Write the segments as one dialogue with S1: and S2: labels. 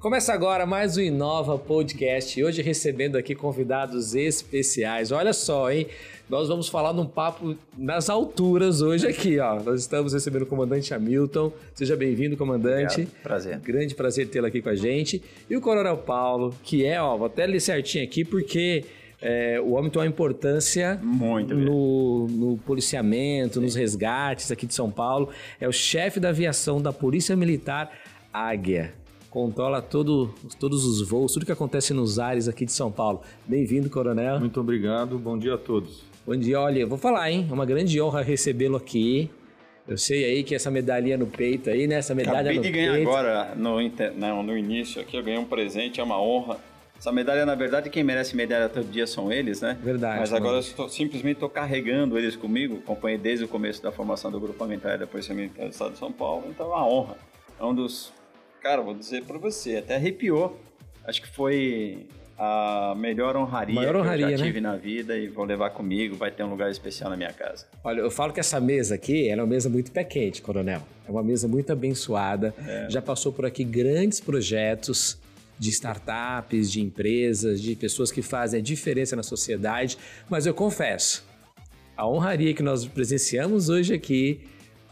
S1: Começa agora mais um Inova Podcast. Hoje recebendo aqui convidados especiais. Olha só, hein? Nós vamos falar num papo nas alturas hoje aqui, ó. Nós estamos recebendo o comandante Hamilton. Seja bem-vindo, comandante.
S2: Obrigado. Prazer.
S1: Grande prazer tê-lo aqui com a gente. E o Coronel Paulo, que é, ó, vou até ler certinho aqui porque é, o homem tem uma importância
S2: Muito
S1: no, no, policiamento, Sim. nos resgates aqui de São Paulo. É o chefe da aviação da Polícia Militar Águia controla todo, todos os voos, tudo que acontece nos ares aqui de São Paulo. Bem-vindo, coronel.
S3: Muito obrigado, bom dia a todos.
S1: Bom dia, olha, vou falar, hein? É uma grande honra recebê-lo aqui. Eu sei aí que essa medalhinha no peito aí, né? Essa medalha
S2: Acabei
S1: no
S2: de ganhar agora, no, no, no início aqui, eu ganhei um presente, é uma honra. Essa medalha, na verdade, quem merece medalha todo dia são eles, né?
S1: Verdade.
S2: Mas agora mano. eu estou, simplesmente estou carregando eles comigo, acompanhei desde o começo da formação do grupamentário da Polícia Militar do Estado de São Paulo, então é uma honra. É um dos Cara, vou dizer pra você, até arrepiou. Acho que foi a melhor honraria,
S1: Maior honraria
S2: que eu já
S1: né?
S2: tive na vida e vou levar comigo, vai ter um lugar especial na minha casa.
S1: Olha, eu falo que essa mesa aqui é uma mesa muito pé quente, coronel. É uma mesa muito abençoada. É. Já passou por aqui grandes projetos de startups, de empresas, de pessoas que fazem a diferença na sociedade, mas eu confesso, a honraria que nós presenciamos hoje aqui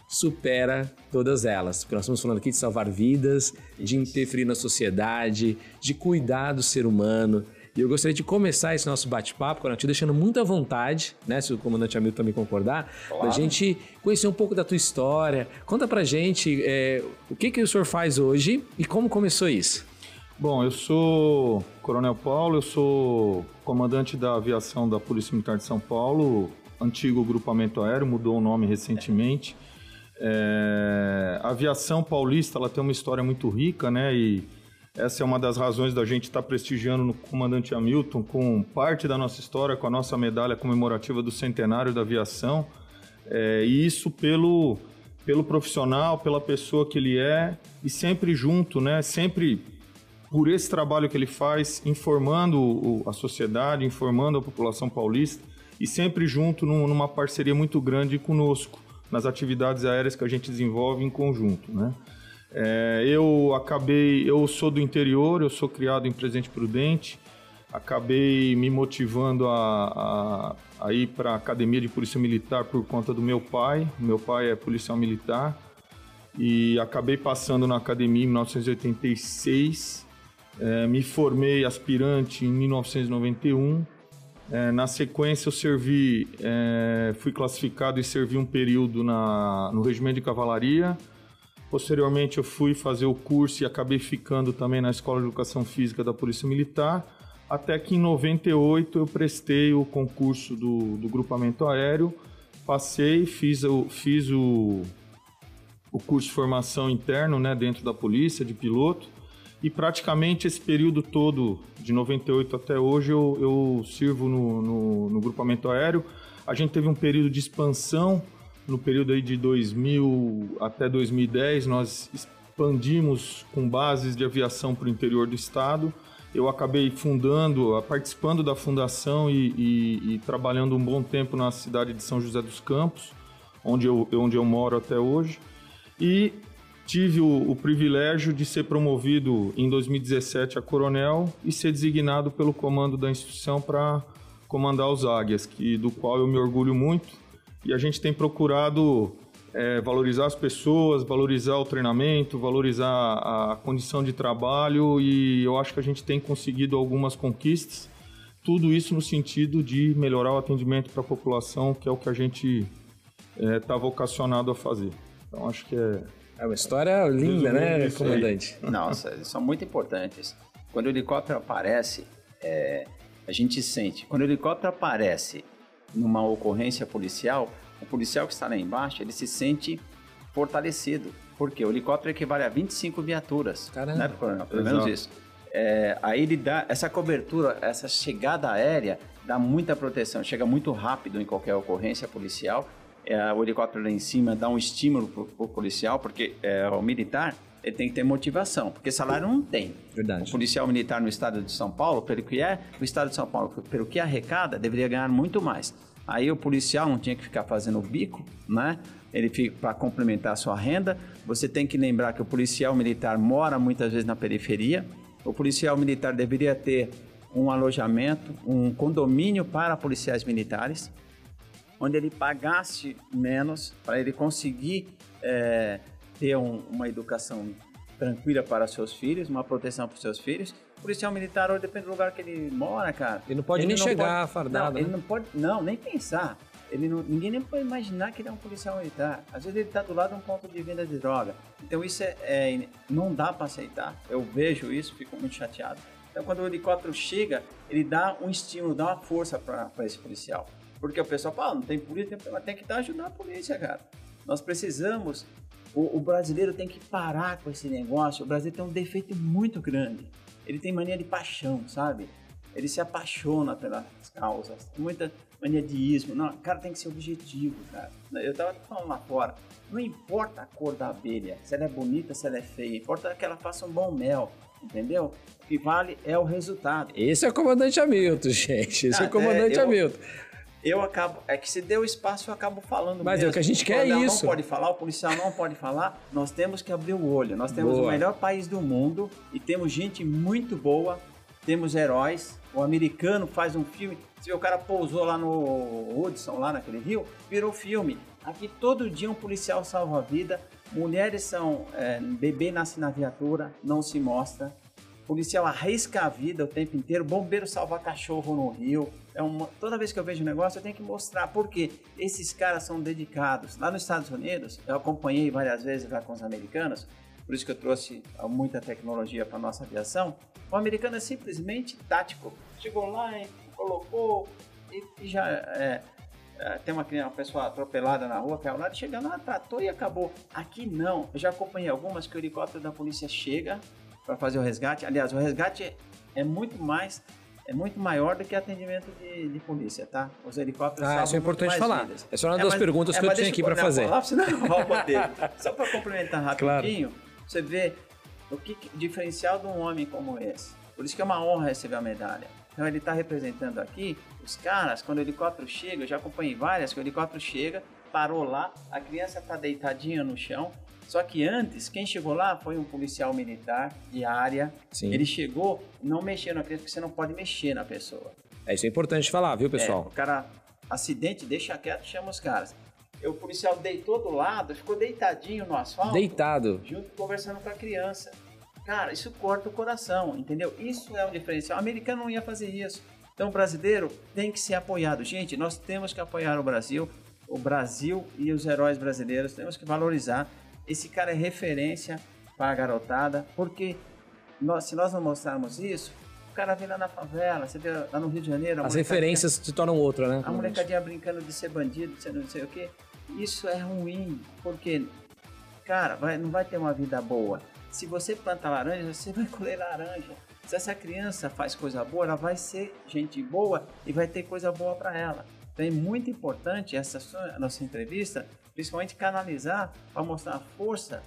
S1: supera todas elas. Porque nós estamos falando aqui de salvar vidas, de interferir na sociedade, de cuidar do ser humano. E eu gostaria de começar esse nosso bate-papo, te deixando muito à vontade, né? Se o comandante Hamilton também concordar, claro. da gente conhecer um pouco da tua história. Conta pra gente é, o que, que o senhor faz hoje e como começou isso.
S3: Bom, eu sou Coronel Paulo, eu sou comandante da aviação da Polícia Militar de São Paulo, antigo grupamento aéreo, mudou o nome recentemente. É. É, a aviação paulista ela tem uma história muito rica, né? E essa é uma das razões da gente estar tá prestigiando no comandante Hamilton com parte da nossa história, com a nossa medalha comemorativa do centenário da aviação. É, e isso pelo, pelo profissional, pela pessoa que ele é e sempre junto, né? Sempre por esse trabalho que ele faz, informando o, a sociedade, informando a população paulista e sempre junto num, numa parceria muito grande conosco nas atividades aéreas que a gente desenvolve em conjunto, né? É, eu acabei, eu sou do interior, eu sou criado em Presidente Prudente, acabei me motivando a, a, a ir para a Academia de Polícia Militar por conta do meu pai. Meu pai é policial militar e acabei passando na academia em 1986. É, me formei aspirante em 1991 é, na sequência, eu servi, é, fui classificado e servi um período na, no regimento de cavalaria. Posteriormente, eu fui fazer o curso e acabei ficando também na Escola de Educação Física da Polícia Militar. Até que em 98 eu prestei o concurso do, do grupamento aéreo, passei, fiz, o, fiz o, o curso de formação interno né, dentro da polícia, de piloto. E praticamente esse período todo, de 98 até hoje, eu, eu sirvo no, no, no, grupamento aéreo. A gente teve um período de expansão, no período aí de 2000 até 2010, nós expandimos com bases de aviação para o interior do estado. Eu acabei fundando, participando da fundação e, e, e trabalhando um bom tempo na cidade de São José dos Campos, onde eu, onde eu moro até hoje. E Tive o, o, privilégio de ser promovido em 2017 a coronel e ser designado pelo comando da instituição para comandar os Águias, que, do qual eu me orgulho muito. E a gente tem procurado é, valorizar as pessoas, valorizar o treinamento, valorizar a, condição de trabalho e eu acho que a gente tem conseguido algumas conquistas. Tudo isso no sentido de melhorar o atendimento para a população, que é o que a gente está é, tá vocacionado a fazer. Então acho que é
S1: é uma história linda, né, comandante?
S2: Nossa, são muito importantes. Quando o helicóptero aparece, é, a gente sente. Quando o helicóptero aparece numa ocorrência policial, o policial que está lá embaixo, ele se sente fortalecido. Porque o helicóptero equivale a 25 viaturas. Caramba. Né, coronel? Pelo menos isso. É, aí ele dá essa cobertura, essa chegada aérea, dá muita proteção, chega muito rápido em qualquer ocorrência policial é, o helicóptero lá em cima dá um estímulo para o policial, porque é, o militar ele tem que ter motivação, porque salário não tem.
S1: Verdade.
S2: O policial militar no estado de São Paulo, pelo que é, o estado de São Paulo, pelo que arrecada, deveria ganhar muito mais. Aí o policial não tinha que ficar fazendo o bico, né? Ele fica para complementar a sua renda. Você tem que lembrar que o policial militar mora muitas vezes na periferia, o policial militar deveria ter um alojamento, um condomínio para policiais militares, onde ele pagasse menos para ele conseguir é, ter um, uma educação tranquila para seus filhos, uma proteção para seus filhos. O policial militar, hoje, depende do lugar que ele mora, cara.
S1: Ele não pode ele nem não chegar pode, fardado.
S2: Não, né? ele não pode, não, nem pensar. Ele não, ninguém nem pode imaginar que ele é um policial militar. Às vezes ele está do lado de um ponto de venda de droga. Então isso é, é não dá para aceitar. Eu vejo isso, fico muito chateado. Então quando o helicóptero chega, ele dá um estímulo, dá uma força para esse policial. Porque o pessoal fala, ah, não tem polícia, mas tem que dar ajudar a polícia, cara. Nós precisamos, o, o brasileiro tem que parar com esse negócio. O Brasil tem um defeito muito grande. Ele tem mania de paixão, sabe? Ele se apaixona pelas causas. Muita, mania de ismo. Não, cara tem que ser objetivo, cara. Eu tava falando lá fora. Não importa a cor da abelha, se ela é bonita, se ela é feia, importa que ela faça um bom mel, entendeu? O que vale é o resultado.
S1: Esse é o comandante Hamilton, gente. Esse ah, é o comandante é, eu, Hamilton.
S2: Eu acabo, é que se deu espaço eu acabo falando
S1: Mas
S2: mesmo.
S1: é o que a gente quer é isso.
S2: não pode falar, o policial não pode falar, nós temos que abrir o olho. Nós temos boa. o melhor país do mundo e temos gente muito boa, temos heróis. O americano faz um filme, se o cara pousou lá no Hudson, lá naquele rio, virou filme. Aqui todo dia um policial salva a vida, mulheres são. É, bebê nasce na viatura, não se mostra. Policial arrisca a vida o tempo inteiro, bombeiro salva cachorro no rio. É uma, toda vez que eu vejo um negócio, eu tenho que mostrar, porque esses caras são dedicados. Lá nos Estados Unidos, eu acompanhei várias vezes lá com os americanos, por isso que eu trouxe muita tecnologia para nossa aviação. O americano é simplesmente tático. Chegou lá, colocou e, e já é, é, tem uma, uma pessoa atropelada na rua, caiu lá, chega lá, tratou e acabou. Aqui não. Eu já acompanhei algumas que o helicóptero da polícia chega para fazer o resgate. Aliás, o resgate é, é muito mais é muito maior do que atendimento de, de polícia, tá? Os helicópteros
S1: Ah, isso é importante falar. Vidas. Essa é uma das é, perguntas é, que eu tinha aqui para fazer. Falar,
S2: senão eu roubo dele. Só para complementar rapidinho, claro. você vê o que, que diferencial de um homem como esse. Por isso que é uma honra receber a medalha. Então ele está representando aqui os caras, quando o helicóptero chega, eu já acompanhei várias, que o helicóptero chega, parou lá, a criança está deitadinha no chão. Só que antes, quem chegou lá foi um policial militar de área. Sim. Ele chegou, não mexeu na criança, porque você não pode mexer na pessoa.
S1: É isso é importante falar, viu, pessoal?
S2: É, o cara, acidente, deixa quieto, chama os caras. E o policial deitou do lado, ficou deitadinho no asfalto.
S1: Deitado.
S2: Junto conversando com a criança. Cara, isso corta o coração, entendeu? Isso é um diferencial. O americano não ia fazer isso. Então, o brasileiro tem que ser apoiado. Gente, nós temos que apoiar o Brasil, o Brasil e os heróis brasileiros. Temos que valorizar. Esse cara é referência para a garotada, porque nós, se nós não mostrarmos isso, o cara vem lá na favela, você vê lá no Rio de Janeiro.
S1: As referências se tornam outra, né?
S2: A molecadinha brincando de ser bandido, de ser não sei o quê. Isso é ruim, porque, cara, vai, não vai ter uma vida boa. Se você planta laranja, você vai colher laranja. Se essa criança faz coisa boa, ela vai ser gente boa e vai ter coisa boa para ela. Então é muito importante essa nossa entrevista, principalmente canalizar para mostrar a força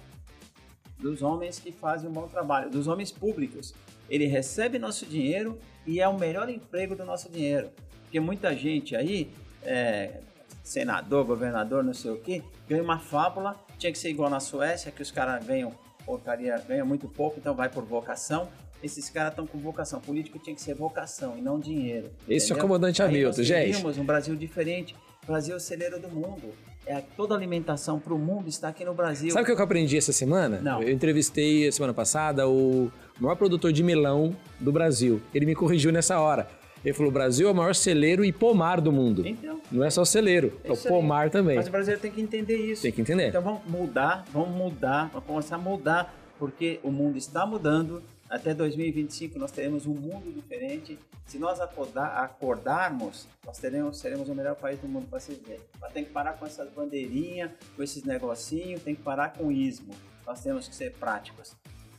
S2: dos homens que fazem um bom trabalho, dos homens públicos. Ele recebe nosso dinheiro e é o melhor emprego do nosso dinheiro. Porque muita gente aí, é, senador, governador, não sei o que, ganha uma fábula, tinha que ser igual na Suécia, que os caras ganham porcaria, ganha muito pouco, então vai por vocação. Esses caras estão com vocação. Político tinha que ser vocação e não dinheiro.
S1: Esse entendeu? é o comandante Hamilton, gente.
S2: Nós um Brasil diferente. O Brasil é o celeiro do mundo. É, toda alimentação para o mundo está aqui no Brasil.
S1: Sabe o que eu aprendi essa semana?
S2: Não.
S1: Eu entrevistei semana passada o maior produtor de melão do Brasil. Ele me corrigiu nessa hora. Ele falou: o Brasil é o maior celeiro e pomar do mundo.
S2: Então.
S1: Não é só celeiro, é o pomar também.
S2: Mas o brasileiro tem que entender isso.
S1: Tem que entender.
S2: Então vamos mudar, vamos mudar, vamos começar a mudar porque o mundo está mudando. Até 2025 nós teremos um mundo diferente. Se nós acordar, acordarmos, nós teremos, seremos o melhor país do mundo para se ver. Mas tem que parar com essas bandeirinhas, com esses negocinhos, tem que parar com o ismo. Nós temos que ser práticos.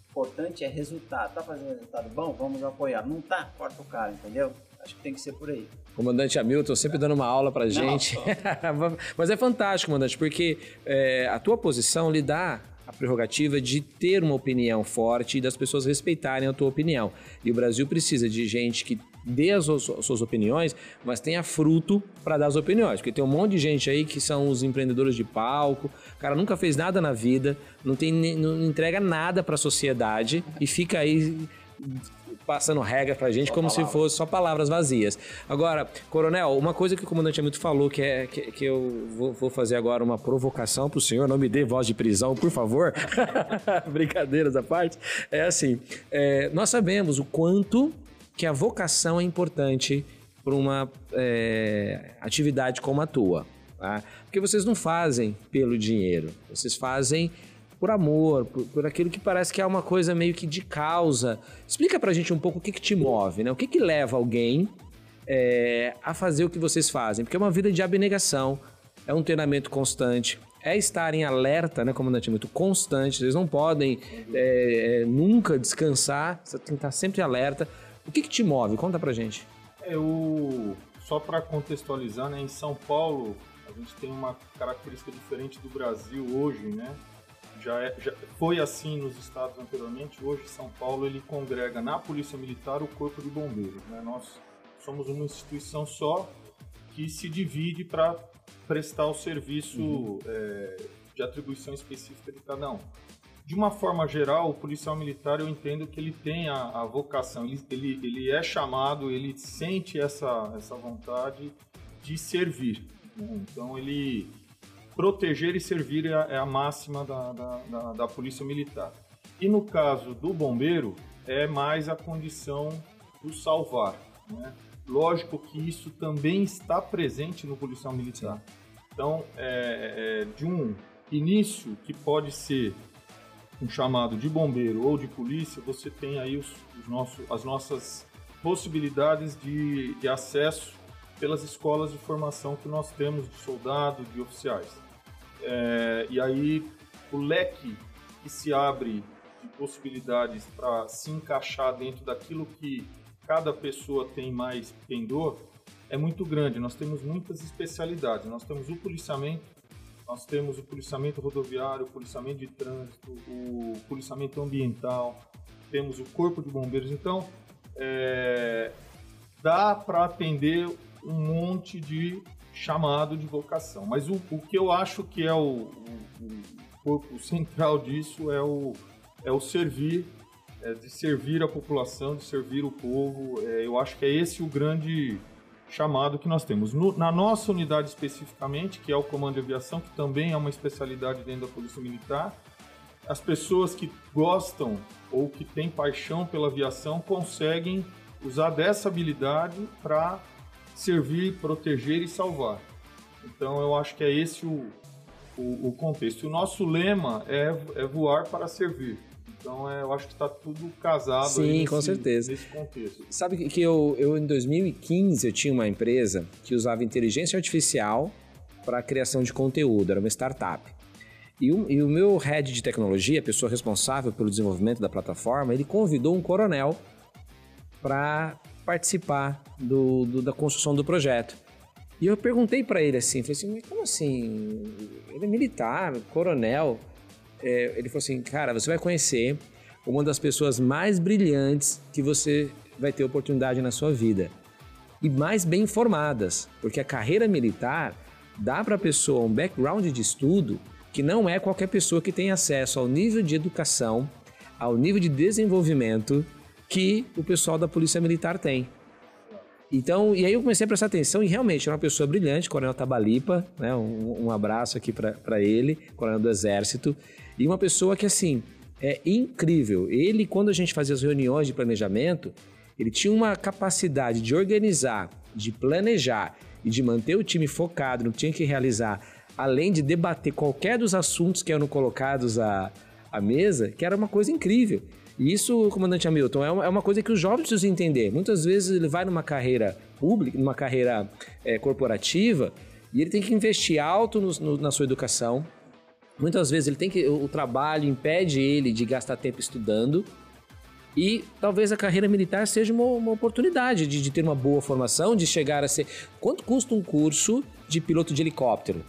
S2: O importante é resultado. Tá fazendo resultado bom? Vamos apoiar. Não tá? Corta o cara, entendeu? Acho que tem que ser por aí.
S1: Comandante Hamilton, sempre dando uma aula pra gente. Mas é fantástico, comandante, porque é, a tua posição lhe dá a prerrogativa de ter uma opinião forte e das pessoas respeitarem a tua opinião. E o Brasil precisa de gente que dê as suas opiniões, mas tenha fruto para dar as opiniões. Porque tem um monte de gente aí que são os empreendedores de palco, o cara nunca fez nada na vida, não, tem, não entrega nada para a sociedade e fica aí passando regra pra gente só como palavras. se fosse só palavras vazias. Agora, Coronel, uma coisa que o comandante Hamilton falou que, é, que, que eu vou, vou, fazer agora uma provocação pro senhor, não me dê voz de prisão, por favor. Brincadeiras à parte. É assim, é, nós sabemos o quanto que a vocação é importante para uma é, atividade como a tua. Tá? Porque vocês não fazem pelo dinheiro, vocês fazem por amor, por, por, aquilo que parece que é uma coisa meio que de causa. Explica pra gente um pouco o que, que te move, né? O que, que leva alguém é, a fazer o que vocês fazem? Porque é uma vida de abnegação, é um treinamento constante, é estar em alerta, né, comandante? Muito constante, vocês não podem é, é, nunca descansar, você tem que estar sempre alerta. O que, que te move? Conta pra gente.
S3: Eu, só para contextualizar, né, em São Paulo a gente tem uma característica diferente do Brasil hoje, né? Já, é, já foi assim nos estados anteriormente. Hoje, São Paulo ele congrega na Polícia Militar o Corpo de Bombeiros. Né? Nós somos uma instituição só que se divide para prestar o serviço uhum. é, de atribuição específica de cada um. De uma forma geral, o policial militar eu entendo que ele tem a, a vocação, ele, ele, ele é chamado, ele sente essa, essa vontade de servir. Né? Então ele proteger e servir é a, é a máxima da, da, da, da, Polícia Militar. E no caso do bombeiro, é mais a condição do salvar. Né? Lógico que isso também está presente no policial militar. Então, é, é, de um início que pode ser um chamado de bombeiro ou de polícia, você tem aí os, os nossos, as nossas possibilidades de, de acesso pelas escolas de formação que nós temos de soldados, de oficiais. É, e aí o leque que se abre de possibilidades para se encaixar dentro daquilo que cada pessoa tem mais pendor é muito grande. Nós temos muitas especialidades. Nós temos o policiamento, nós temos o policiamento rodoviário, o policiamento de trânsito, o policiamento ambiental, temos o corpo de bombeiros. Então, é, dá para atender um monte de chamado de vocação. Mas o, o que eu acho que é o, corpo central disso é o, é o servir, é de servir a população, de servir o povo. É, eu acho que é esse o grande chamado que nós temos. No, na nossa unidade especificamente, que é o Comando de Aviação, que também é uma especialidade dentro da Polícia Militar, as pessoas que gostam ou que têm paixão pela aviação conseguem usar dessa habilidade para servir, proteger e salvar. Então eu acho que é esse o, o, o contexto. O nosso lema é, é voar para servir. Então é, eu acho que está tudo casado
S1: Sim,
S3: nesse,
S1: com certeza.
S3: nesse contexto.
S1: Sabe que eu, eu em 2015 eu tinha uma empresa que usava inteligência artificial para a criação de conteúdo, era uma startup. E o, e o meu head de tecnologia, a pessoa responsável pelo desenvolvimento da plataforma, ele convidou um coronel para participar do, do, da construção do projeto. E eu perguntei para ele assim, falei assim, mas como assim? Ele é militar, coronel. É, ele falou assim, cara, você vai conhecer uma das pessoas mais brilhantes que você vai ter oportunidade na sua vida e mais bem informadas, porque a carreira militar dá para a pessoa um background de estudo que não é qualquer pessoa que tem acesso ao nível de educação, ao nível de desenvolvimento que o pessoal da Polícia Militar tem. Então, e aí eu comecei a prestar atenção e realmente era uma pessoa brilhante, Coronel Tabalipa, né? Um, um abraço aqui para ele, Coronel do Exército, e uma pessoa que assim é incrível. Ele, quando a gente fazia as reuniões de planejamento, ele tinha uma capacidade de organizar, de planejar e de manter o time focado no que tinha que realizar, além de debater qualquer dos assuntos que eram colocados à, à mesa, que era uma coisa incrível. E isso, comandante Hamilton, é uma, é uma coisa que os jovens precisam entender. Muitas vezes ele vai numa carreira pública, numa carreira é, corporativa, e ele tem que investir alto no, no, na sua educação. Muitas vezes ele tem que. O trabalho impede ele de gastar tempo estudando. E talvez a carreira militar seja uma, uma oportunidade de, de ter uma boa formação, de chegar a ser. Quanto custa um curso de piloto de helicóptero?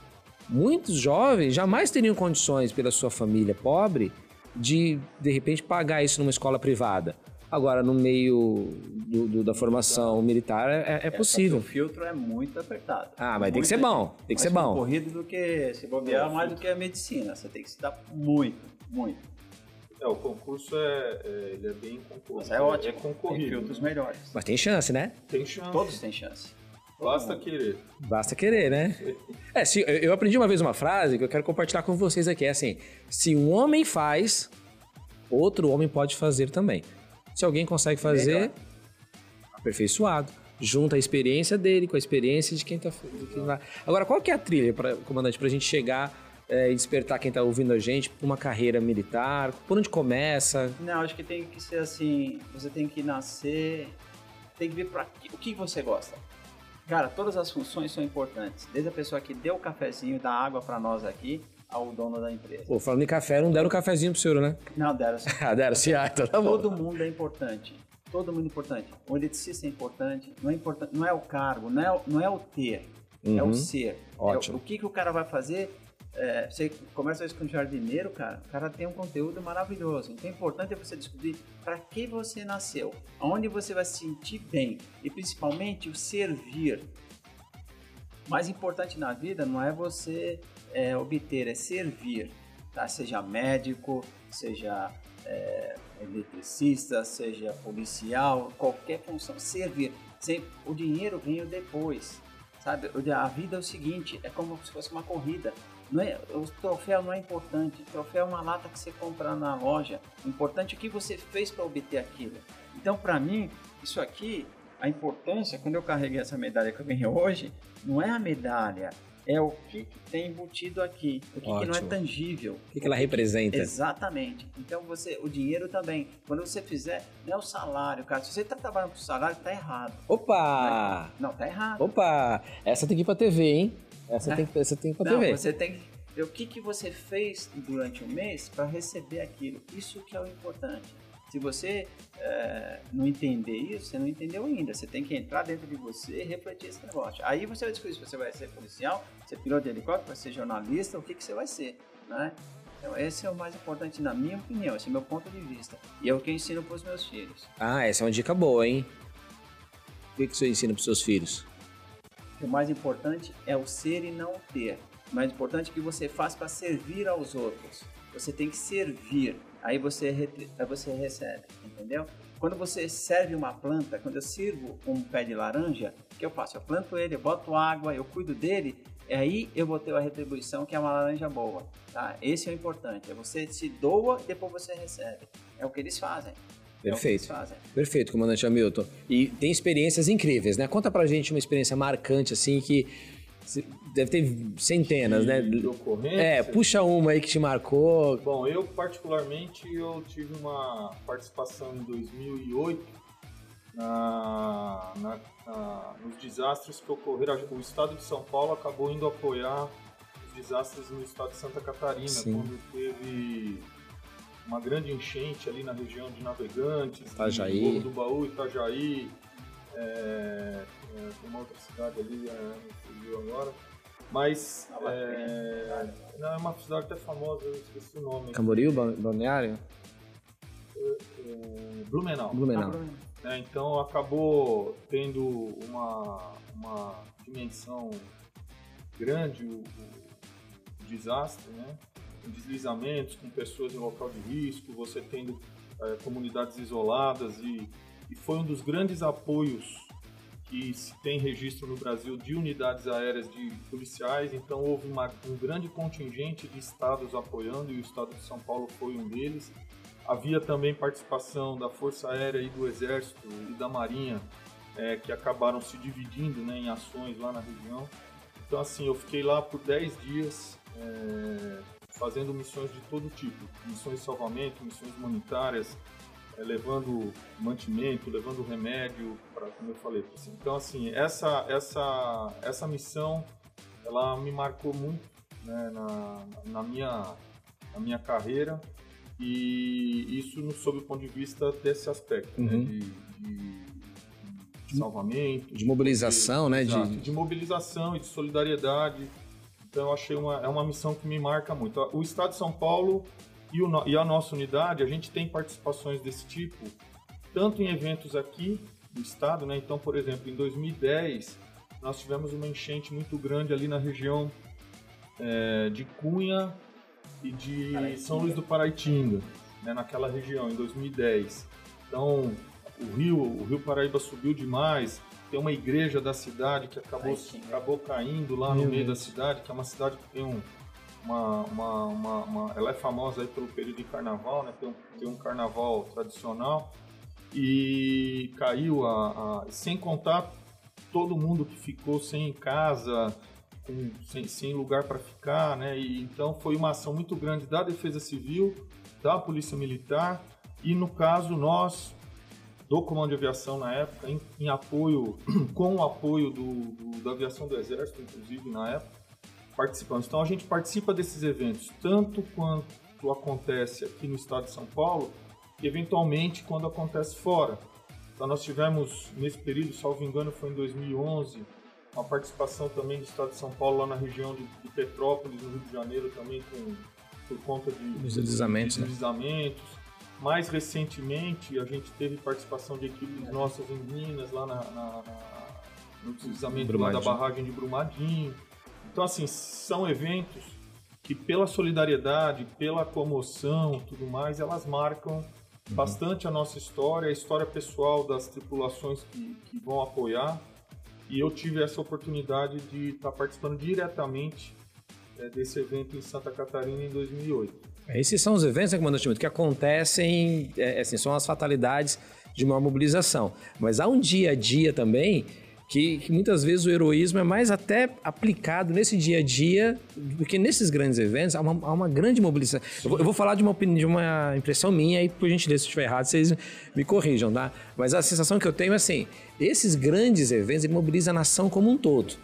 S1: Muitos jovens jamais teriam condições, pela sua família pobre, de, de repente, pagar isso numa escola privada. Agora, no meio do, do, da formação militar, é, é, é possível. o
S2: filtro é muito apertado.
S1: Ah, mas tem que ser bom. Tem que ser bom.
S2: corrido do que se bobear, mais do que a medicina. Você tem que estudar muito, muito.
S3: É, o concurso é, é, ele é bem concorrido.
S2: Mas é ótimo.
S3: É concorrido.
S2: Tem filtros
S3: né?
S2: melhores.
S1: Mas tem chance, né?
S3: Tem chance.
S2: Todos têm chance.
S3: Basta querer.
S1: Basta querer, né? É, se, eu- aprendi uma vez uma frase que eu quero compartilhar com vocês aqui. É assim: se um homem faz, outro homem pode fazer também. Se alguém consegue fazer,
S2: Melhor.
S1: aperfeiçoado. Junta a experiência dele com a experiência de quem tá. de quem vai. Agora, qual que é a trilha, pra, comandante, pra gente chegar é, e despertar quem tá ouvindo a gente pra uma carreira militar? Por onde começa?
S2: Não, acho que tem que ser assim. Você tem que nascer, tem que ver pra, quê- o que você gosta. Cara, todas as funções são importantes. Desde a pessoa que deu o cafezinho, dá água pra nós aqui, ao dono da empresa.
S1: Pô, falando em café, não deram um cafezinho pro senhor, né?
S2: Não, deram.
S1: Ah, deram, sim, ah, então tá bom.
S2: Todo mundo é importante. Todo mundo é importante. O eletricista é importante. Não é importante. Não é o cargo, não é, o- não é o ter, é
S1: Uhum.
S2: o ser.
S1: Ótimo.
S2: É o que, que o cara vai fazer. É, você começa isso com jardineiro, cara. O cara tem um conteúdo maravilhoso. Então é importante você descobrir para que você nasceu, aonde você vai se sentir bem e principalmente o servir. O mais importante na vida não é você é, obter, é servir. Tá? Seja médico, seja é, eletricista, seja policial, qualquer função, servir. Sem, o dinheiro vem depois, sabe? O- A vida é o seguinte, é como se fosse uma corrida. Não é, o troféu não é importante, o troféu é uma lata que você compra na loja. O importante é o que você fez para obter aquilo. Então, para mim, isso aqui, a importância, quando eu carreguei essa medalha que eu ganhei hoje, não é a medalha, é o que, que tem embutido aqui, o que, que não é tangível.
S1: O que, que ela representa?
S2: Exatamente. Então você, o dinheiro também. Quando você fizer, não é o salário, cara. Se você está trabalhando com salário, tá errado.
S1: Opa!
S2: Não, tá errado.
S1: Opa! Essa tem que ir pra TV, hein? Tem, que- essa tem que ir pra
S2: Não,
S1: TV.
S2: você tem que ver o que, que você fez durante o mês para receber aquilo. Isso que é o importante. Se você eh, não entender isso, você não entendeu ainda. Você tem que entrar dentro de você e refletir esse negócio. Aí você vai descobrir se você vai ser policial, ser piloto de helicóptero, vai ser jornalista, o que, que você vai ser, né? Então esse é o mais importante na minha opinião, esse é o meu ponto de vista. E é o que eu ensino para os meus filhos.
S1: Ah, essa é uma dica boa, hein? O que, que você ensina pros seus filhos?
S2: O mais importante é o ser e não o ter. O mais importante é que você faz para servir aos outros. Você tem que servir, aí você, aí você recebe, entendeu? Quando você serve uma planta, quando eu sirvo um pé de laranja, o que eu faço? Eu planto ele, eu boto água, eu cuido dele, e aí eu vou ter a retribuição que é uma laranja boa, tá? Esse é o importante, é você se doa e depois você recebe. É o que eles fazem. É o que eles
S1: Perfeito.
S2: fazem.
S1: Perfeito, comandante Hamilton. E tem experiências incríveis, né? Conta pra gente uma experiência marcante, assim, que deve ter centenas, né?
S3: De ocorrência.
S1: É, puxa uma aí que te marcou.
S3: Bom, eu particularmente eu tive uma participação em 2008 na, na- na- nos desastres que ocorreram. O estado de São Paulo acabou indo apoiar os desastres no estado de Santa Catarina,
S1: Sim.
S3: quando teve uma grande enchente ali na região de Navegantes,
S1: Itajaí.
S3: Morro do Baú, Itajaí, é, é, tem uma outra cidade ali, é, não fugiu agora. Mas
S2: Ah,
S3: é, não, é uma cidade até famosa, eu esqueci o nome.
S1: Camboriú, Ba- Balneário?
S3: É, Blumenau.
S1: Blumenau.
S3: né? Então acabou tendo uma, uma dimensão grande o, o desastre, né? Deslizamentos, com pessoas em local de risco, você tendo eh, comunidades isoladas e, e foi um dos grandes apoios que se tem registro no Brasil de unidades aéreas de policiais, então houve uma- um grande contingente de estados apoiando e o estado de São Paulo foi um deles. Havia também participação da Força Aérea e do Exército e da Marinha, eh, que acabaram se dividindo né, em ações lá na região. Então, assim, eu fiquei lá por 10 dias eh, fazendo missões de todo tipo: missões de salvamento, missões humanitárias, eh, levando mantimento, levando remédio, para como eu falei. assim. Então, assim, essa, essa, essa missão ela me marcou muito né, na, na, minha, na minha carreira e isso sob o ponto de vista desse aspecto né,
S1: Uhum.
S3: de, de- de salvamento,
S1: De mobilização, né?
S3: Exato,
S1: De,
S3: de mobilização e de solidariedade. Então eu achei uma, é uma missão que me marca muito. O Estado de São Paulo e, o e a nossa unidade, a gente tem participações desse tipo, tanto em eventos aqui do Estado, né? Então, por exemplo, em 2010, nós tivemos uma enchente muito grande ali na região eh, de Cunha e de
S2: Paraitinga.
S3: São Luís do Paraitinga. né, naquela região em 2010. Então, o rio, o rio Paraíba subiu demais. Tem uma igreja da cidade que acabou, acabou caindo lá no meio da cidade, que é uma cidade que tem um, uma, uma, uma, uma, ela é famosa aí pelo período de carnaval, né? Tem um, tem um carnaval tradicional e caiu a, a, sem contar todo mundo que ficou sem casa, com, sem, sem lugar para ficar, né? E, então foi uma ação muito grande da Defesa Civil, da Polícia Militar e no caso nós do Comando de Aviação na época, em, em apoio, com o apoio do, do, da aviação do Exército, inclusive na época, participamos. Então a gente participa desses eventos tanto quanto acontece aqui no estado de São Paulo, e eventualmente quando acontece fora. Então nós tivemos nesse período, salvo engano, foi em 2011, uma participação também do estado de São Paulo lá na região de, de Petrópolis, no Rio de Janeiro, também com, por conta de,
S1: Os deslizamentos.
S3: de deslizamentos. Né? Mais recentemente, a gente teve participação de equipes nossas em Minas, lá na, na, na no deslizamento da barragem de Brumadinho. Então, assim, são eventos que, pela solidariedade, pela comoção tudo mais, elas marcam uhum. bastante a nossa história, a história pessoal das tripulações que, que vão apoiar. E eu tive essa oportunidade de estar participando diretamente é, desse evento em Santa Catarina em 2008.
S1: Esses são os eventos, né, comandante que acontecem, é, assim, são as fatalidades de uma mobilização. Mas há um dia a dia também que, que, muitas vezes o heroísmo é mais até aplicado nesse dia a dia, porque nesses grandes eventos há uma, há uma grande mobilização. Eu vou, eu vou, falar de uma, opinião, de uma impressão minha e, por gentileza, se estiver errado, vocês me corrijam, tá? Mas a sensação que eu tenho é assim, esses grandes eventos mobilizam a nação como um todo.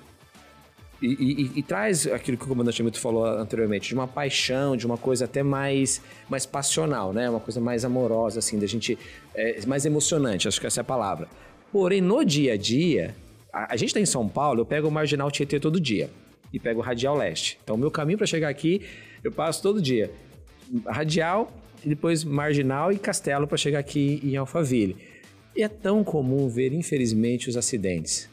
S1: E, e, e, traz aquilo que o comandante Hamilton falou anteriormente, de uma paixão, de uma coisa até mais, mais passional, né? Uma coisa mais amorosa, assim, da gente. É, mais emocionante, acho que essa é a palavra. Porém, no dia a dia, a, a gente está em São Paulo, eu pego o Marginal Tietê todo dia e pego o Radial Leste. Então, o meu caminho para chegar aqui, eu passo todo dia. Radial, e depois Marginal e Castelo para chegar aqui em Alphaville. E é tão comum ver, infelizmente, os acidentes.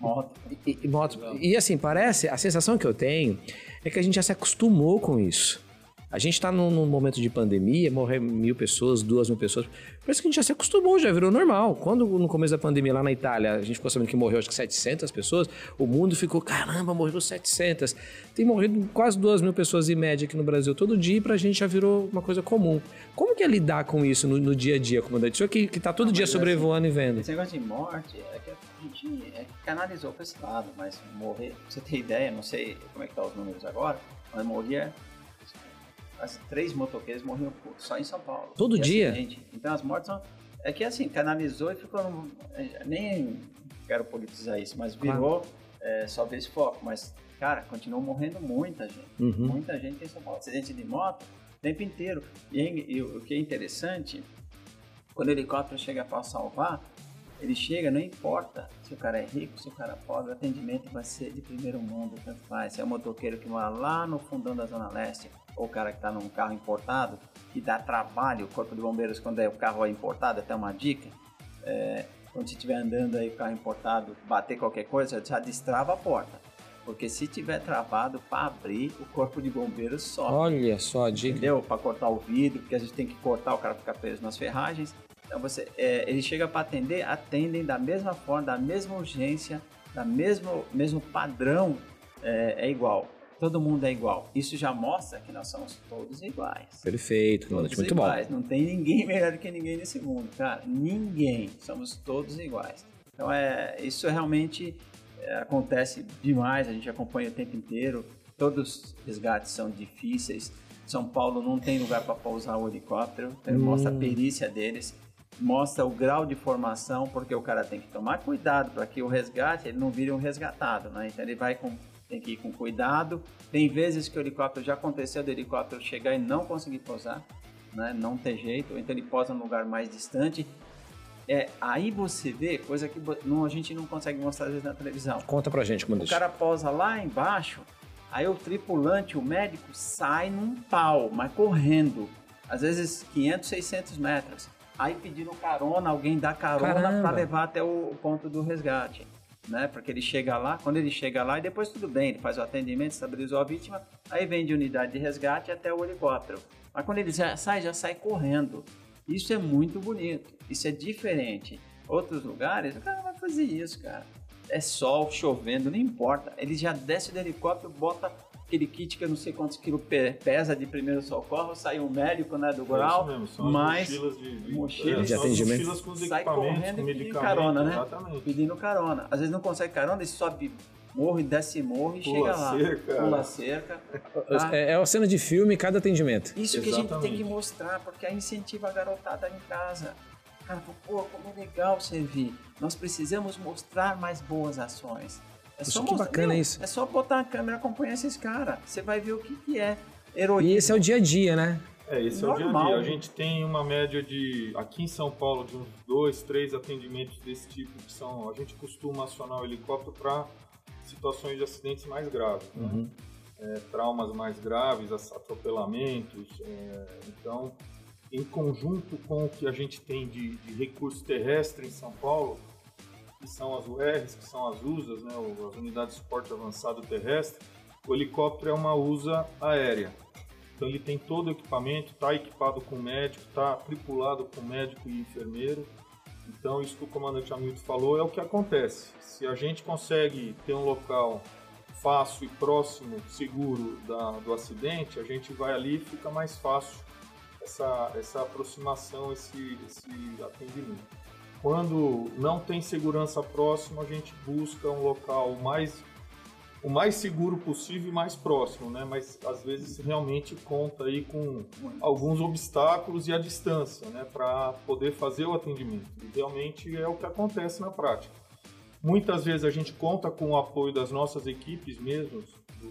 S2: Moto.
S1: E, e, moto. e assim, parece, a sensação que eu tenho é que a gente já se acostumou com isso. A gente está num, num, momento de pandemia, morrer mil pessoas, duas mil pessoas. Parece que a gente já se acostumou, já virou normal. Quando no começo da pandemia lá na Itália, a gente ficou sabendo que morreu acho que 700 pessoas, o mundo ficou, caramba, morreu 700. Tem morrido quase duas mil pessoas em média aqui no Brasil todo dia e pra gente já virou uma coisa comum. Como que é lidar com isso no, no dia a dia, comandante? O senhor que, que tá todo Não, dia sobrevoando assim, e vendo.
S2: Esse negócio de morte é que a gente é, canalizou para esse lado, mas morrer, pra você ter ideia, não sei como é que tá os números agora, mas morria as três motoqueiros morriam só em São Paulo.
S1: Todo dia?
S2: Acidente. Então as mortes são. É que assim, canalizou e ficou. No, é, nem quero politizar isso, mas virou claro. é, só esse foco. Mas, cara, continuou morrendo muita gente. Uhum. Muita gente em São Paulo. Acidente de moto o tempo inteiro. E, e o que é interessante, quando o helicóptero chega para salvar, ele chega, não importa se o cara é rico, se o cara é pobre, o atendimento vai ser de primeiro mundo, tanto faz. Se é um motoqueiro que mora lá no fundão da Zona Leste, ou o cara que está num carro importado, que dá trabalho, o Corpo de Bombeiros, quando é, o carro é importado, até uma dica, é, quando você estiver andando aí, o carro importado, bater qualquer coisa, já destrava a porta. Porque se tiver travado para abrir, o corpo de bombeiros só.
S1: Olha só a dica.
S2: Entendeu? Para cortar o vidro, porque a gente tem que cortar, o cara fica preso nas ferragens. Então você, é, ele chega para atender, atendem da mesma forma, da mesma urgência, da mesmo, mesmo padrão, é, é igual todo mundo é igual. Isso já mostra que nós somos todos iguais.
S1: Perfeito, todos muito iguais.
S2: bom. Não tem ninguém melhor do que ninguém nesse mundo, cara. Ninguém. Somos todos iguais. Então é isso realmente é, acontece demais. A gente acompanha o tempo inteiro. Todos os resgates são difíceis. São Paulo não tem lugar para pousar o helicóptero. Então, hum. Mostra a perícia deles mostra o grau de formação, porque o cara tem que tomar cuidado para que o resgate ele não vire um resgatado, né? Então ele vai com tem que ir com cuidado. Tem vezes que o helicóptero já aconteceu do helicóptero chegar e não conseguir pousar, né? Não ter jeito, ou então ele posa num lugar mais distante. É, aí você vê coisa que não, a gente não consegue mostrar às vezes na televisão.
S1: Conta pra gente como
S2: O cara posa lá embaixo, aí o tripulante, o médico, sai num pau, mas correndo. Às vezes 500, 600 metros. Aí pedindo carona, alguém dá carona para levar até o ponto do resgate. Né? Porque ele chega lá, quando ele chega lá, e depois tudo bem, ele faz o atendimento, estabilizou a vítima, aí vem de unidade de resgate até o helicóptero. Mas quando ele já sai, já sai correndo. Isso é muito bonito, isso é diferente. Outros lugares, o cara vai fazer isso, cara. É sol, chovendo, não importa. Ele já desce do helicóptero, bota aquele kit que eu não sei quantos quilos pesa de primeiro socorro, sai um médico né, do grau,
S3: é
S2: mas
S3: mochilas de, de,
S1: mochilas de atendimento.
S3: Mochilas com os
S2: sai correndo e pedindo carona, né?
S3: Exatamente.
S2: Pedindo carona. Às vezes não consegue carona, ele sobe morro e desce morro e
S3: Pula
S2: chega lá.
S3: cerca.
S2: Pula cerca. tá?
S1: É, é uma cena de filme cada atendimento.
S2: Isso que a gente
S3: Exatamente.
S2: tem que mostrar, porque aí incentiva a garotada em casa. Cara, pô, como é legal servir. Nós precisamos mostrar mais boas ações. É só
S1: que
S2: mostrar-
S1: bacana
S2: Meu,
S1: isso.
S2: É só botar a câmera e acompanhar esses caras. Você vai ver o que, que é heroísmo.
S1: E esse é o dia a dia, né?
S3: É, esse é o dia a
S2: Normal.
S3: dia. A gente tem uma média de, aqui em São Paulo, de uns dois, três atendimentos desse tipo, que são, a gente costuma acionar o helicóptero para situações de acidentes mais graves, né?
S1: Uhum.
S3: É, traumas mais graves, atropelamentos. é, então, em conjunto com o que a gente tem de, de recurso terrestre em São Paulo, que são as URs, que são as USAs, né, as Unidades de Suporte Avançado Terrestre, o helicóptero é uma USA aérea. Então ele tem todo o equipamento, está equipado com médico, está tripulado com médico e enfermeiro. Então isso que o comandante Hamilton falou é o que acontece. Se a gente consegue ter um local fácil e próximo, seguro da, do acidente, a gente vai ali e fica mais fácil essa, essa aproximação, esse, esse atendimento. Quando não tem segurança próxima, a gente busca um local mais o mais seguro possível e mais próximo, né? Mas às vezes realmente conta aí com alguns obstáculos e a distância, né? Para poder fazer o atendimento. E realmente é o que acontece na prática. Muitas vezes a gente conta com o apoio das nossas equipes mesmo, do,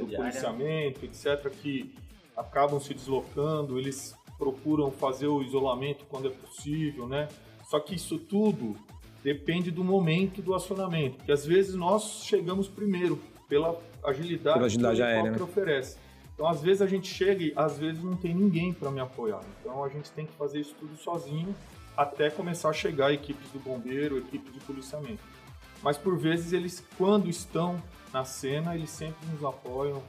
S3: do policiamento, etc., que acabam se deslocando, eles procuram fazer o isolamento quando é possível, né? Só que isso tudo depende do momento do acionamento, porque às vezes nós chegamos primeiro pela agilidade,
S1: Pela agilidade
S3: que o helicóptero oferece. Então, às vezes a gente chega e às vezes não tem ninguém para me apoiar. Então, a gente tem que fazer isso tudo sozinho até começar a chegar equipes do bombeiro, equipes de policiamento. Mas por vezes eles, quando estão na cena, eles sempre nos apoiam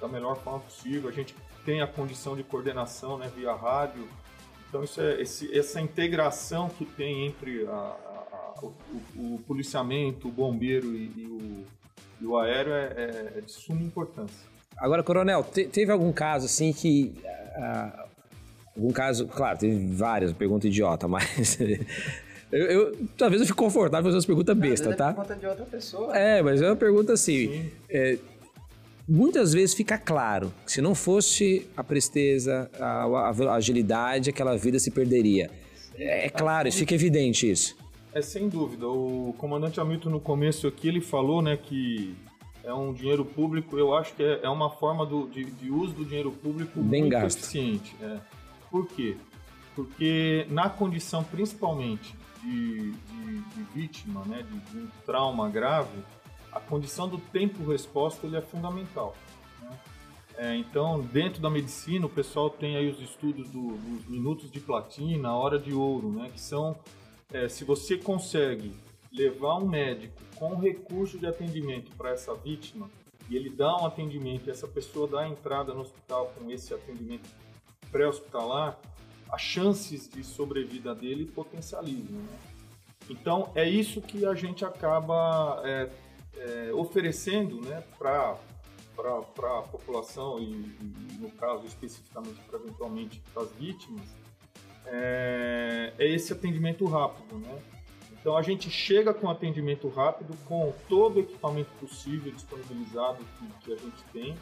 S3: da melhor forma possível. A gente tem a condição de coordenação, né, via rádio. Então isso é esse, essa integração que tem entre a- a- a- o, o- o policiamento, o bombeiro e, e o, e o aéreo é, é- é de suma importância.
S1: Agora, Coronel, te- teve algum caso assim que. ah, algum caso, claro, teve várias, pergunta idiota, mas. eu, eu- talvez eu fique confortável fazendo as perguntas besta,
S2: é
S1: tá?
S2: por conta de outra pessoa.
S1: É, mas é uma pergunta assim.
S3: Sim.
S1: é, muitas vezes fica claro que se não fosse a presteza, a, a- agilidade, aquela vida se perderia. É, é claro, isso fica evidente isso.
S3: É sem dúvida. O comandante Hamilton no começo aqui ele falou, né, que é um dinheiro público. Eu acho que é, é uma forma do- de, de uso do dinheiro público
S1: Bem
S3: muito
S1: gasto.
S3: eficiente. é. Por quê? Porque na condição principalmente de, de- de vítima, né, de, de um trauma grave, a condição do tempo-resposta ele é fundamental. né? É, então, dentro da medicina, o pessoal tem aí os estudos do- dos minutos de platina, a hora de ouro, né, que são é, se você consegue levar um médico com recurso de atendimento para essa vítima e ele dá um atendimento e essa pessoa dá a entrada no hospital com esse atendimento pré-hospitalar, as chances de sobrevida dele potencializam. Né? Então é isso que a gente acaba é, é, oferecendo né, para a população e, e, no caso especificamente para eventualmente para as vítimas é, é esse atendimento rápido, né? Então a gente chega com atendimento rápido com todo o equipamento possível disponibilizado que, que a gente tem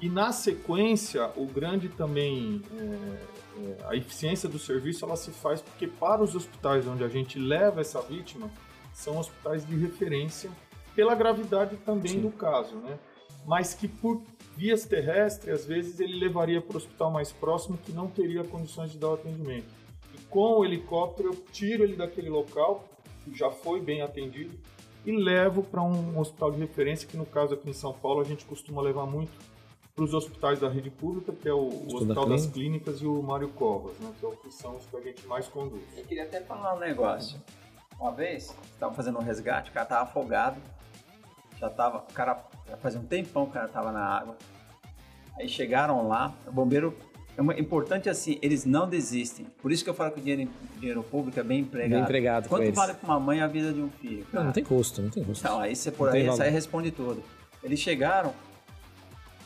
S3: e na sequência o grande também é, é, a eficiência do serviço ela se faz porque para os hospitais onde a gente leva essa vítima são hospitais de referência pela gravidade também
S1: Sim.
S3: do caso, né? Mas que por vias terrestres às vezes ele levaria para o hospital mais próximo que não teria condições de dar o atendimento. E com o helicóptero eu tiro ele daquele local que já foi bem atendido e levo para um hospital de referência que no caso aqui em São Paulo a gente costuma levar muito para os hospitais da rede pública, que é o, o
S1: Hospital da
S3: das Clínicas e o Mário Covas, né, que, é o que são os que a gente mais conduz.
S2: Eu queria até falar um negócio. Uma vez, estavam fazendo um resgate, o cara tava afogado, já tava, o cara, já fazia um tempão que o cara tava na água. Aí chegaram lá, o bombeiro é importante assim, eles não desistem. Por isso que eu falo que o dinheiro, dinheiro público é bem empregado.
S1: Bem empregado
S2: Quanto vale para uma mãe a vida de um filho?
S1: Não, não tem custo, não tem custo.
S2: Então, aí você por aí, aí responde tudo. Eles chegaram,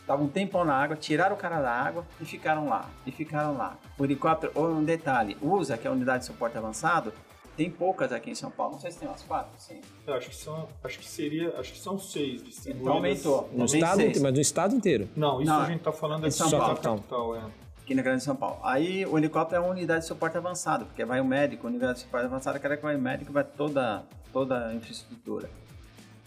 S2: estavam um tempão na água, tiraram o cara da água e ficaram lá. E ficaram lá. O helicóptero, ou um detalhe, USA, que é a unidade de suporte avançado, tem poucas aqui em São Paulo. Não sei se tem umas quatro, sim.
S3: Eu acho que são, acho que seria, acho que são seis
S2: distribuídas. Então aumentou.
S1: No estado, seis. mas no estado inteiro.
S3: Não, isso não, a gente está falando
S2: é São Paulo. Capital, é. Aqui na Grande São Paulo. Aí o helicóptero é uma unidade de suporte avançado, porque vai o médico, unidade de suporte avançado, quer que vai o médico, vai toda, toda a infraestrutura.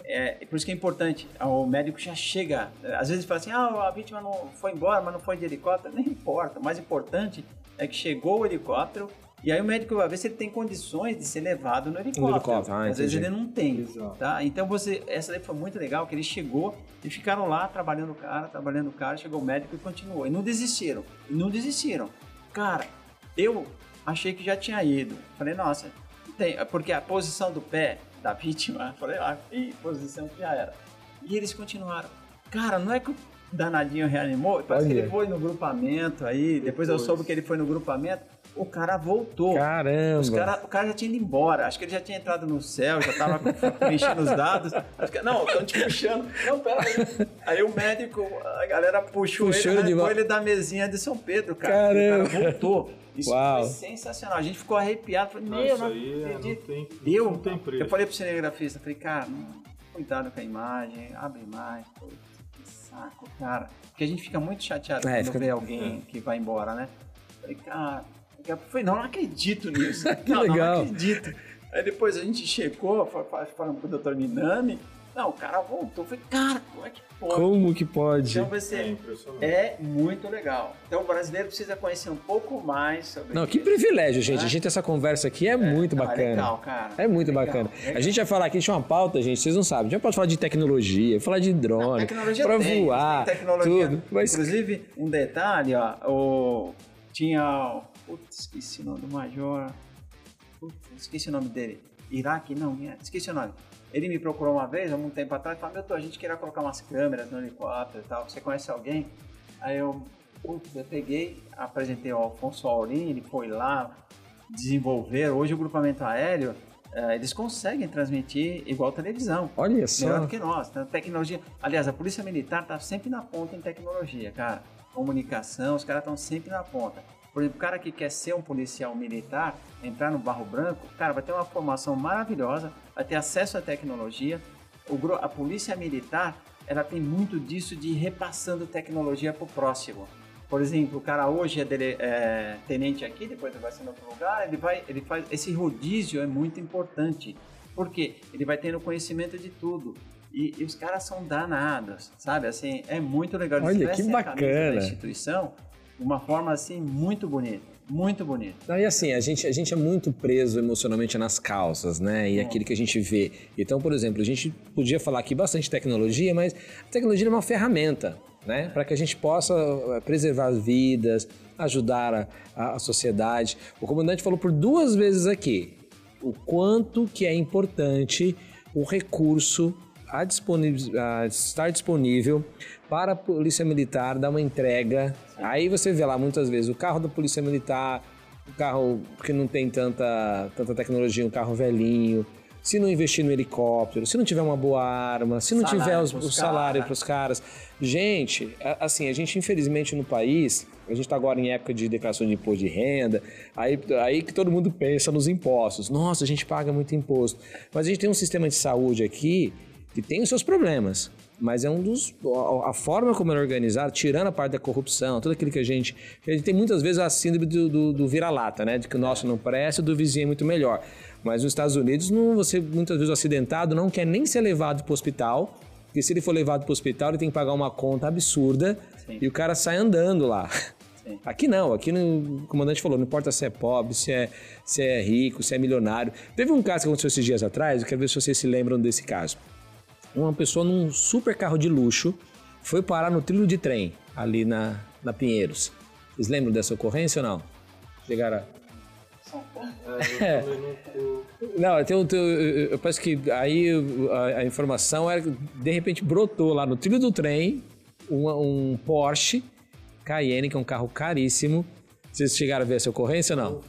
S2: É, por isso que é importante, o médico já chega, às vezes fala assim, ah, a vítima não foi embora, mas não foi de helicóptero, nem importa, o mais importante é que chegou o helicóptero, e aí o médico vai ver se ele tem condições de ser levado no helicóptero. No helicóptero. Ah, Às vezes ele não tem. Tá? Então você, essa daí foi muito legal, que ele chegou e ficaram lá trabalhando o cara, trabalhando o cara, chegou o médico e continuou. E não desistiram. E não desistiram. Cara, eu achei que já tinha ido. Falei, nossa, tem, porque a posição do pé da vítima, falei, ah, e posição que já era. E eles continuaram. Cara, não é que o danadinho reanimou, parece que ele foi no grupamento aí, depois, depois eu soube que ele foi no grupamento o cara voltou.
S1: Caramba!
S2: Os cara, o cara já tinha ido embora. Acho que ele já tinha entrado no céu, já tava mexendo os dados. Que, não, estão te puxando. Não, pera aí. Aí o médico, a galera puxou, puxou ele, arrancou ele da mesinha de São Pedro, cara.
S1: Caramba!
S2: O cara voltou. Isso Uau. foi sensacional. A gente ficou arrepiado. Falei, meu, não
S3: é, acredito. Tem,
S2: eu,
S3: não tem preço.
S2: eu falei pro cinegrafista, falei, cara, cuidado com a imagem, abre mais. Que saco, cara. Porque a gente fica muito chateado é, quando fica... vê alguém é. que vai embora, né? Falei, cara, eu falei, não, não acredito nisso.
S1: que não, legal.
S2: Não acredito. Aí depois a gente checou, falando com o Dr. Minami, não, o cara voltou. Eu falei, cara, como é que pode?
S1: Como que pode?
S2: Então vai ser, é, é muito legal. Então o brasileiro precisa conhecer um pouco mais sobre
S1: Não, que privilégio, gente. Né? A gente essa conversa aqui é, é muito não, bacana. É
S2: legal, cara.
S1: É muito legal, bacana. Legal. A gente vai falar aqui, tinha uma pauta, gente, vocês não sabem. A gente pode falar de tecnologia, falar de drone, para voar, tecnologia. tudo.
S2: Mas... Inclusive, um detalhe, ó, o... tinha Putz, esqueci o nome do major. Putz, esqueci o nome dele. Iraque? Não, esqueci o nome. Ele me procurou uma vez, há um tempo atrás, e falou: Meu, a gente queria colocar umas câmeras no helicóptero e tal. Você conhece alguém? Aí eu, putz, eu peguei, apresentei ao Alfonso Aurim, ele foi lá desenvolver. Hoje o grupamento aéreo Uh, eles conseguem transmitir igual televisão.
S1: Olha só.
S2: Melhor do que nós. Então, tecnologia. Aliás, a Polícia Militar está sempre na ponta em tecnologia, cara. Comunicação, os caras estão sempre na ponta. Por exemplo, o cara que quer ser um policial militar, entrar no Barro Branco, cara, vai ter uma formação maravilhosa, vai ter acesso à tecnologia. O, a polícia militar, ela tem muito disso de repassando tecnologia para o próximo. Por exemplo, o cara hoje é, dele, é, tenente aqui, depois ele vai ser em outro lugar, ele vai, ele faz esse rodízio é muito importante. Porque ele vai tendo conhecimento de tudo. E, e, os caras são danados, sabe? Assim, é muito legal.
S1: Olha, que bacana.
S2: Da instituição, uma forma assim muito bonita. Muito bonito.
S1: E assim, a gente, a gente é muito preso emocionalmente nas causas, né? E é. aquilo que a gente vê. Então, por exemplo, a gente podia falar aqui bastante tecnologia, mas a tecnologia é uma ferramenta, né? Para que a gente possa eh, preservar vidas, ajudar a, a sociedade. O comandante falou por duas vezes aqui o quanto que é importante o recurso a, a estar disponível para a Polícia Militar dar uma entrega. Aí você vê lá muitas vezes o carro da Polícia Militar, o carro que não tem tanta, tanta tecnologia, um carro velhinho. Se não investir no helicóptero, se não tiver uma boa arma, se não salário tiver os, o salário para os caras. Gente, assim, a gente infelizmente no país, a gente está agora em época de declaração de imposto de renda, aí, aí que todo mundo pensa nos impostos. Nossa, a gente paga muito imposto. Mas a gente tem um sistema de saúde aqui que tem os seus problemas, mas é um dos. A, forma como é organizado, tirando a parte da corrupção, tudo aquilo que a gente. A gente tem muitas vezes a síndrome do, do, do vira-lata, né? De que o nosso não presta, do vizinho é muito melhor. Mas nos Estados Unidos, não, você muitas vezes o acidentado não quer nem ser levado para o hospital, porque se ele for levado para o hospital, ele tem que pagar uma conta absurda Sim. e o cara sai andando lá. Sim. Aqui não, aqui no, o comandante falou, não importa se é pobre, se é, se é rico, se é milionário. Teve um caso que aconteceu esses dias atrás, eu quero ver se vocês se lembram desse caso uma pessoa num super carro de luxo foi parar no trilho de trem ali na, na Pinheiros. Vocês lembram dessa ocorrência ou não? Chegaram a... É. Não, tem eu penso que aí a, a, informação era de repente brotou lá no trilho do trem um Porsche Cayenne, que é um carro caríssimo. Vocês chegaram a ver essa ocorrência ou não?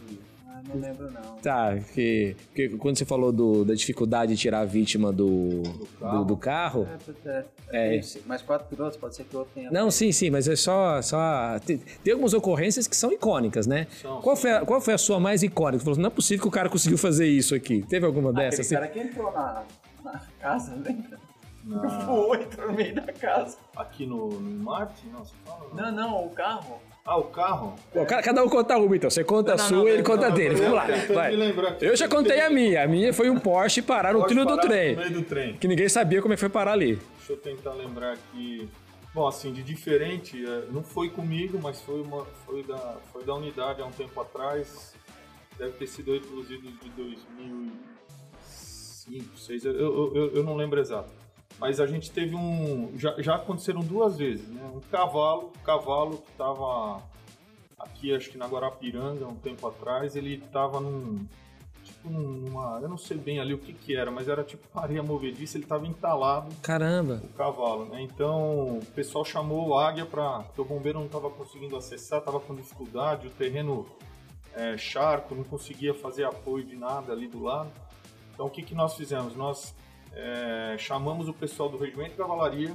S2: Não lembro não.
S1: Tá, porque, porque quando você falou do, da dificuldade de tirar a vítima do, do carro, do, do carro
S2: é, é, é, mais quatro pilotos, pode ser que o outro tenha...
S1: Não, sim, sim, mas é só... só tem, tem algumas ocorrências que são icônicas, né? São, qual, foi a, qual foi a sua mais icônica? Você falou, não é possível que o cara conseguiu fazer isso aqui. Teve alguma dessas?
S2: Aquele assim? cara que entrou na, na casa, lembra? Na... Voou, entrou no meio da casa.
S3: Aqui no, no Marte? Não, você fala?
S2: Não, não, não o carro.
S3: Ah, o carro?
S1: Pô, cada um conta uma, então. Você conta não, a sua e ele conta a dele. Vamos lá. Vai. Eu já contei a minha. A minha foi um Porsche parar no trilho do trem.
S3: No meio do trem.
S1: Que ninguém sabia como é que foi parar ali.
S3: Deixa eu tentar lembrar aqui. Bom, assim, de diferente, é, não foi comigo, mas foi, uma, foi, da, foi da unidade há um tempo atrás. Deve ter sido inclusive de 2005, 2006, eu, eu, eu, eu não lembro exato. Mas a gente teve um. Já, já aconteceram duas vezes, né? Um cavalo, cavalo que estava aqui, acho que na Guarapiranga, um tempo atrás, ele estava num. Tipo numa. Eu não sei bem ali o que que era, mas era tipo areia movediça, ele estava entalado.
S1: Caramba!
S3: O cavalo, né? Então o pessoal chamou o águia para. Porque o bombeiro não estava conseguindo acessar, estava com dificuldade, o terreno é, charco, não conseguia fazer apoio de nada ali do lado. Então o que, que nós fizemos? Nós é, chamamos o pessoal do Regimento de Cavalaria,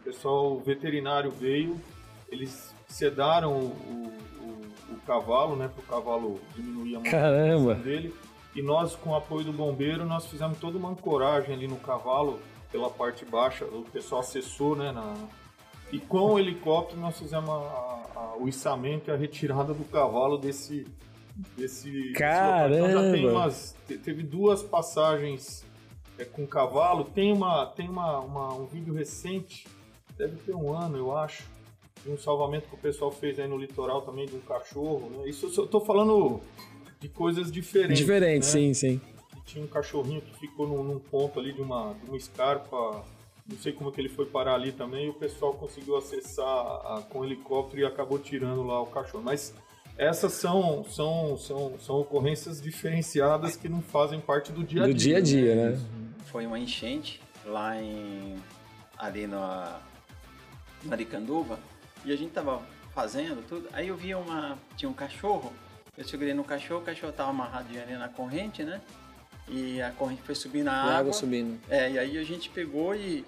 S3: o pessoal veterinário veio, eles sedaram o, o, o cavalo, né, para o cavalo diminuir a
S1: motivação
S3: dele. E nós, com o apoio do bombeiro, nós fizemos toda uma ancoragem ali no cavalo, pela parte baixa, o pessoal acessou, né, na... E com o helicóptero nós fizemos a, a, o içamento e a retirada do cavalo desse, desse
S1: Caramba! Então
S3: já tem umas, teve duas passagens é, com cavalo. Tem, uma, tem uma, uma, um vídeo recente, deve ter um ano, eu acho, de um salvamento que o pessoal fez aí no litoral também de um cachorro. Né? Isso eu tô falando de coisas diferentes.
S1: Diferente,
S3: né?
S1: sim, sim.
S3: tinha um cachorrinho que ficou num, num, ponto ali de uma, de uma escarpa. Não sei como que ele foi parar ali também. E o pessoal conseguiu acessar a, com o helicóptero e acabou tirando lá o cachorro. Mas essas são, são, são, são ocorrências diferenciadas que não fazem parte do dia a dia.
S1: Do dia a dia, né? né?
S2: Foi uma enchente lá em ali na, na Aricanduva e a gente tava fazendo tudo. Aí eu vi uma tinha um cachorro. Eu segurei no cachorro, o cachorro tava amarrado ali na corrente, né? E a corrente foi subindo a água.
S1: água subindo.
S2: É, e aí a gente pegou e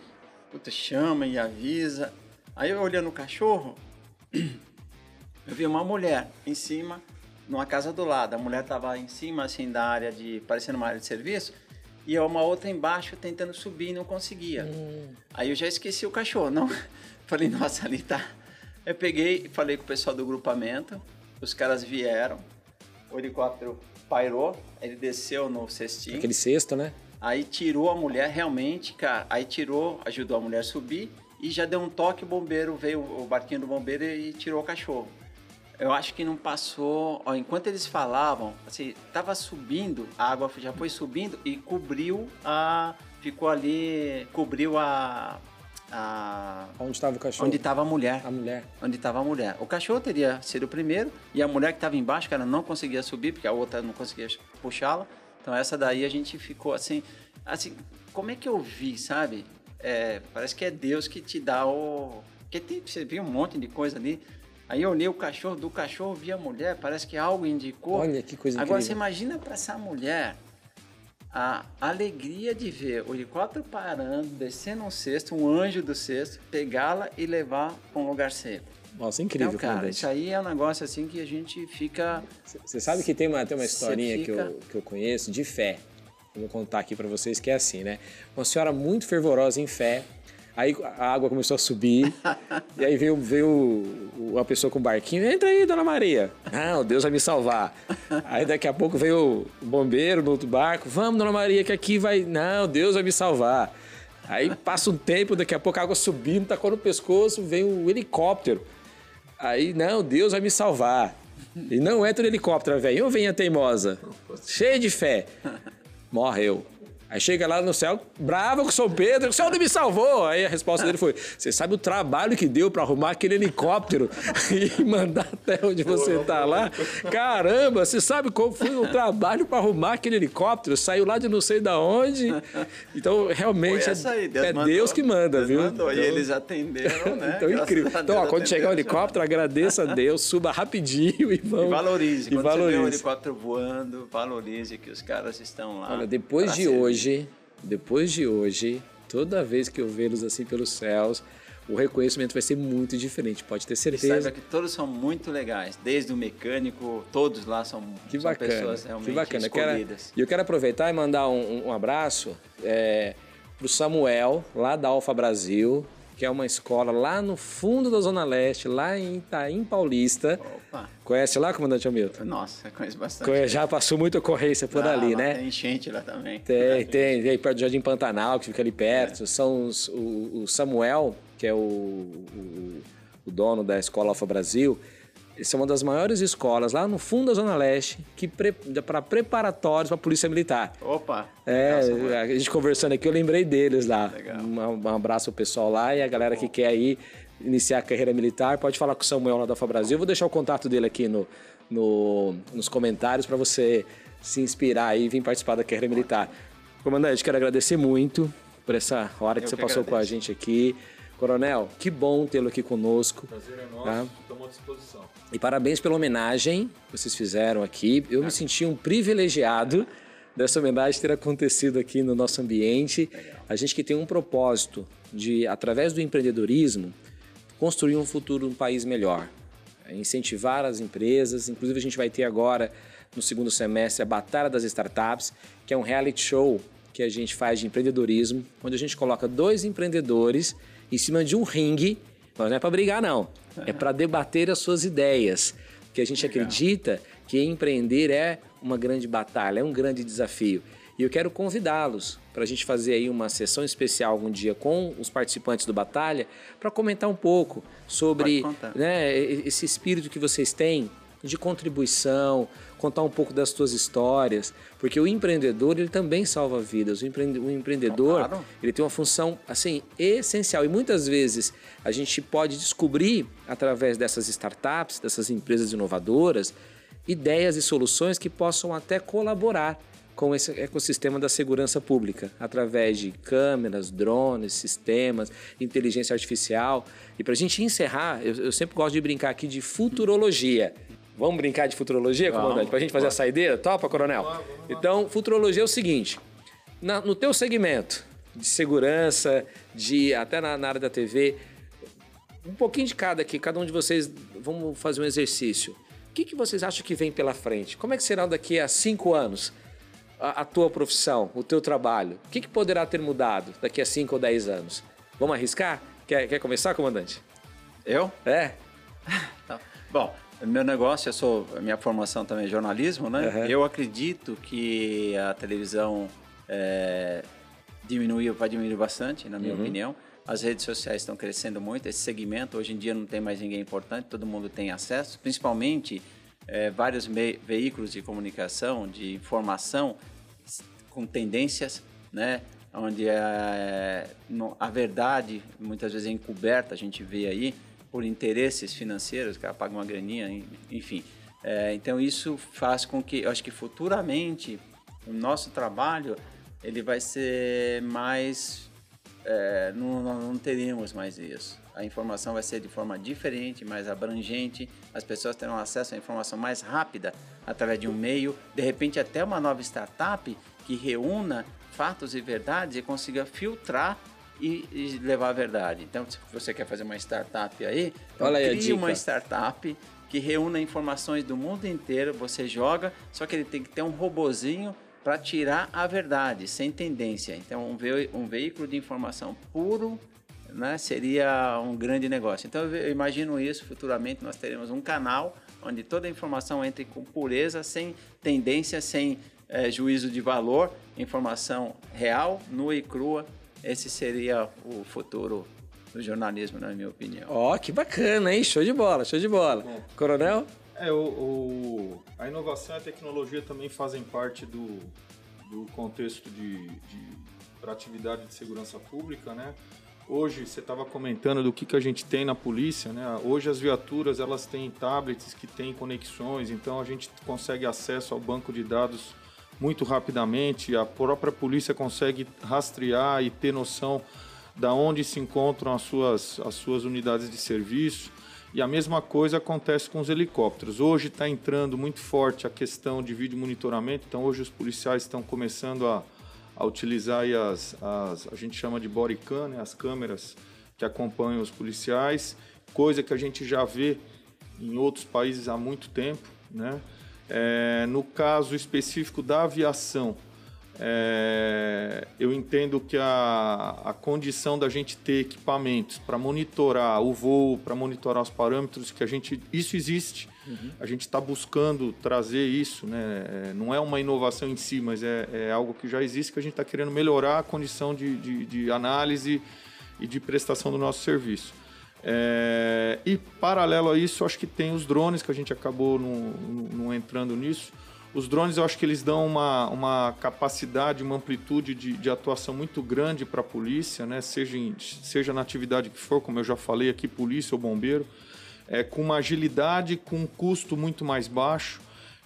S2: puta, chama e avisa. Aí eu olhando o cachorro, eu vi uma mulher em cima, numa casa do lado. A mulher tava em cima, assim, da área de. parecendo uma área de serviço e uma outra embaixo tentando subir e não conseguia. Hum. Aí eu já esqueci o cachorro, não. Falei, nossa, ali tá. Eu peguei e falei com o pessoal do grupamento, os caras vieram, o helicóptero pairou, ele desceu no cestinho.
S1: Aquele cesto, né?
S2: Aí tirou a mulher, realmente, cara, aí tirou, ajudou a mulher a subir e já deu um toque, o bombeiro veio, o barquinho do bombeiro e tirou o cachorro. Eu acho que não passou. Ó, enquanto eles falavam, assim, tava subindo, a água já foi subindo e cobriu a. Ficou ali. Cobriu a. A...
S1: Onde estava o cachorro?
S2: Onde estava a mulher.
S1: A mulher.
S2: Onde estava a mulher. O cachorro teria sido o primeiro e a mulher que estava embaixo, que ela não conseguia subir, porque a outra não conseguia puxá-la. Então essa daí a gente ficou assim. Assim, como é que eu vi, sabe? É, parece que é Deus que te dá o. Porque tem, você viu um monte de coisa ali. Aí eu olhei o cachorro, do cachorro vi a mulher, parece que algo indicou.
S1: Olha que coisa
S2: Agora
S1: incrível.
S2: você imagina para essa mulher a alegria de ver o helicóptero parando, descendo um cesto, um anjo do cesto, pegá-la e levar para um lugar seco.
S1: Nossa, incrível.
S2: Então, cara, isso aí é um negócio assim que a gente fica.
S1: Você sabe que tem uma, tem uma historinha fica... que, eu, que eu conheço de fé. Eu vou contar aqui para vocês que é assim, né? Uma senhora muito fervorosa em fé Aí a água começou a subir. e aí veio, veio uma pessoa com um barquinho. Entra aí, dona Maria. Não, Deus vai me salvar. Aí daqui a pouco veio o bombeiro no outro barco. Vamos, dona Maria, que aqui vai. Não, Deus vai me salvar. Aí passa um tempo, daqui a pouco a água subindo, tacou no pescoço, vem um helicóptero. Aí, não, Deus vai me salvar. E não entra no helicóptero, velho. Ou vem a teimosa, cheia de fé. Morreu. Aí chega lá no céu, bravo com São Pedro, o céu não me salvou. Aí a resposta dele foi: Você sabe o trabalho que deu para arrumar aquele helicóptero e mandar até onde você tá lá? Caramba, você sabe como foi o trabalho para arrumar aquele helicóptero? Saiu lá de não sei da onde. Então, realmente,
S2: aí, Deus
S1: é
S2: mandou,
S1: Deus que manda,
S2: Deus
S1: viu?
S2: Mandou,
S1: então,
S2: e eles atenderam, né?
S1: Então, incrível. Então, ó, quando chegar o helicóptero, agradeça a Deus, suba rapidinho e vamos.
S2: E valorize.
S1: E
S2: quando
S1: valorize.
S2: você vê um helicóptero voando, valorize que os caras estão lá.
S1: Olha, depois de
S2: servir.
S1: Hoje, depois de hoje, toda vez que eu vê-los assim pelos céus, o reconhecimento vai ser muito diferente, pode ter
S2: E
S1: certeza.
S2: saiba que todos são muito legais, desde o mecânico, todos lá são,
S1: Que
S2: são
S1: bacana,
S2: pessoas realmente
S1: que bacana. Eu quero-
S2: escolhidas.
S1: E eu quero aproveitar e mandar um, um abraço é, para o Samuel, lá da Alfa Brasil, que é uma escola lá no fundo da Zona Leste, lá em Itaim Paulista.
S2: Opa,
S1: Conhece lá, comandante Hamilton?
S2: nossa, conheço bastante.
S1: Conhe- Já passou muita ocorrência por
S2: Ah,
S1: ali,
S2: lá
S1: né?
S2: Tem enchente lá também.
S1: Tem, tem, tem perto do Jardim Pantanal, que fica ali perto. São os, o, o Samuel, que é o, o, o dono da Escola Alfa Brasil. Essa é uma das maiores escolas lá no fundo da Zona Leste, que para preparatórios para a Polícia Militar.
S2: Opa,
S1: É,
S2: legal,
S1: a gente conversando aqui, eu lembrei deles lá.
S2: Legal.
S1: Um, um abraço ao pessoal lá e a galera que quer aí iniciar a carreira militar, pode falar com o Samuel lá da Alfa Brasil. Eu vou deixar o contato dele aqui no, no- nos comentários para você se inspirar aí e vir participar da carreira militar. Comandante, quero agradecer muito por essa hora que
S2: Eu
S1: você
S2: que
S1: passou com a
S2: agradeço.
S1: gente aqui. Coronel, que bom tê-lo aqui conosco.
S3: Prazer é nosso,
S1: Tá.
S3: estamos à disposição.
S1: E parabéns pela homenagem que vocês fizeram aqui. Eu me senti um privilegiado dessa homenagem ter acontecido aqui no nosso ambiente. A gente que tem um propósito de, através do empreendedorismo, construir um futuro, um país melhor. É incentivar as empresas. Inclusive, a gente vai ter agora, no segundo semestre, a Batalha das Startups, que é um reality show que a gente faz de empreendedorismo, onde a gente coloca dois empreendedores em cima de um ringue. Mas não é para brigar, não. É para debater as suas ideias. Porque a gente acredita que empreender é uma grande batalha, é um grande desafio. E eu quero convidá-los para a gente fazer aí uma sessão especial algum dia com os participantes do Batalha para comentar um pouco sobre né, esse espírito que vocês têm de contribuição, contar um pouco das suas histórias, porque o empreendedor ele também salva vidas. O, empreende- o empreendedor
S2: Claro.
S1: ele tem uma função assim essencial e muitas vezes a gente pode descobrir através dessas startups, dessas empresas inovadoras, ideias e soluções que possam até colaborar com esse ecossistema da segurança pública, através de câmeras, drones, sistemas, inteligência artificial. E para a gente encerrar, eu, eu sempre gosto de brincar aqui de futurologia. Vamos brincar de futurologia,
S2: Vamos,
S1: comandante? Para a gente fazer a
S2: bora.
S1: saideira? Topa, coronel? Então, futurologia é o seguinte: na- no teu segmento de segurança, de até na, na área da TV, um pouquinho de cada aqui, cada um de vocês, vamos fazer um exercício. O que, que vocês acham que vem pela frente? Como é que será daqui a cinco anos a, a tua profissão, o teu trabalho? O que, que poderá ter mudado daqui a cinco ou dez anos? Vamos arriscar? Quer, quer começar, comandante?
S2: Eu?
S1: É?
S2: Tá. Bom, meu negócio, eu sou, a minha formação também é jornalismo, né?
S1: Uhum.
S2: Eu acredito que a televisão é, diminuiu, vai diminuir bastante, na minha opinião. As redes sociais estão crescendo muito, esse segmento hoje em dia não tem mais ninguém importante, todo mundo tem acesso, principalmente é, vários veículos de comunicação, de informação com tendências, né? Onde é, no- a verdade muitas vezes é encoberta, a gente vê aí por interesses financeiros, o cara paga uma graninha, en- enfim. É, então isso faz com que, eu acho que futuramente o nosso trabalho ele vai ser mais é, não, não, teríamos mais isso. A informação vai ser de forma diferente, mais abrangente, as pessoas terão acesso à informação mais rápida através de um meio, de repente até uma nova startup que reúna fatos e verdades e consiga filtrar e, e levar a verdade. Então, se você quer fazer uma startup aí, então
S1: Olha aí a
S2: crie uma startup que reúna informações do mundo inteiro, você joga, só que ele tem que ter um robozinho para tirar a verdade, sem tendência. Então, um, ve um veículo de informação puro né, seria um grande negócio. Então, eu imagino isso futuramente, nós teremos um canal onde toda a informação entre com pureza, sem tendência, sem eh, juízo de valor, informação real, nua e crua. Esse seria o futuro do jornalismo, na minha opinião.
S1: Ó, que bacana, hein? Show de bola, show de bola.
S3: Bom.
S1: Coronel?
S3: É, o, o- a inovação e a tecnologia também fazem parte do, do contexto de, de para atividade de segurança pública, né? Hoje você estava comentando do que, que a gente tem na polícia, né? Hoje as viaturas elas têm tablets que têm conexões, então a gente consegue acesso ao banco de dados muito rapidamente. A própria polícia consegue rastrear e ter noção da onde se encontram as suas, as suas unidades de serviço. E a mesma coisa acontece com os helicópteros. Hoje está entrando muito forte a questão de vídeo monitoramento, então hoje os policiais estão começando a a utilizar as, as, a gente chama de body cam, né, as câmeras que acompanham os policiais, coisa que a gente já vê em outros países há muito tempo. Né? É, no caso específico da aviação, é, eu entendo que a, a condição da gente ter equipamentos para monitorar o voo, para monitorar os parâmetros, que a gente isso existe. Uhum. A gente está buscando trazer isso, né? É, não é uma inovação em si, mas é, é algo que já existe que a gente está querendo melhorar a condição de, de, de, análise e de prestação do nosso serviço. É, e paralelo a isso, acho que tem os drones que a gente acabou não entrando nisso os drones, eu acho que eles dão uma, uma capacidade, uma amplitude de, de atuação muito grande para a polícia, né? seja, em, seja na atividade que for, como eu já falei aqui, polícia ou bombeiro, é, com uma agilidade, com um custo muito mais baixo.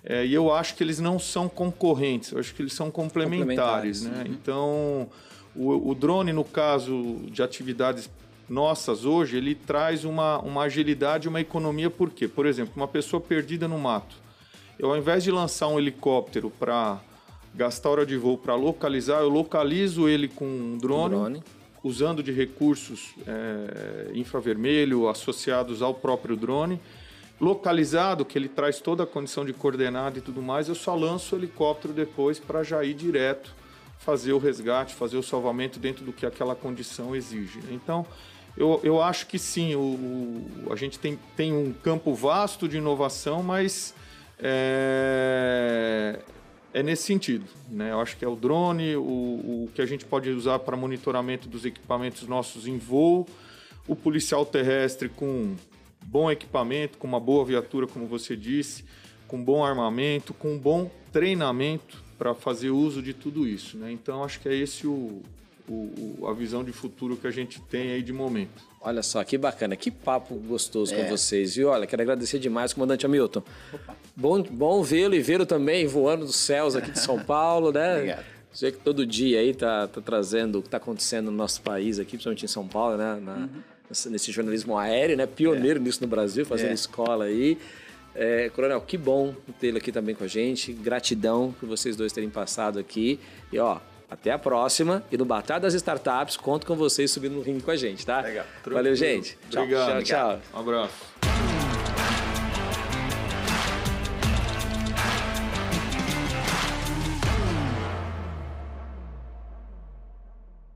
S3: É, e eu acho que eles não são concorrentes, eu acho que eles são complementares. complementares né? Uhum. Então, o, o drone, no caso de atividades nossas hoje, ele traz uma, uma agilidade, uma economia, por quê? Por exemplo, uma pessoa perdida no mato eu, ao invés de lançar um helicóptero para gastar hora de voo para localizar, eu localizo ele com um drone, um drone. usando de recursos é, infravermelho associados ao próprio drone. Localizado, que ele traz toda a condição de coordenada e tudo mais, eu só lanço o helicóptero depois para já ir direto fazer o resgate, fazer o salvamento dentro do que aquela condição exige. Então, eu, eu acho que sim, o, o, a gente tem, tem um campo vasto de inovação, mas é, é nesse sentido. Né? Eu acho que é o drone, o, o que a gente pode usar para monitoramento dos equipamentos nossos em voo, o policial terrestre com bom equipamento, com uma boa viatura, como você disse, com bom armamento, com bom treinamento para fazer uso de tudo isso. Né? Então, acho que é esse o, o, a visão de futuro que a gente tem aí de momento.
S1: Olha só, que bacana, que papo gostoso é. com vocês. E olha, quero agradecer demais, comandante Hamilton. Opa. Bom, bom vê-lo e vê-lo também voando dos céus aqui de São Paulo, né? Obrigado. Você que todo dia aí tá, tá trazendo o que está acontecendo no nosso país aqui, principalmente em São Paulo, né? Na, uhum. Nesse jornalismo aéreo, né? Pioneiro é. nisso no Brasil, fazendo é. escola aí. É, Coronel, que bom tê-lo aqui também com a gente. Gratidão por vocês dois terem passado aqui. E ó, até a próxima. E no Batalha das Startups, conto com vocês subindo no ringue com a gente, tá? Legal. Valeu, gente.
S3: Obrigado. Tchau, tchau. Um abraço.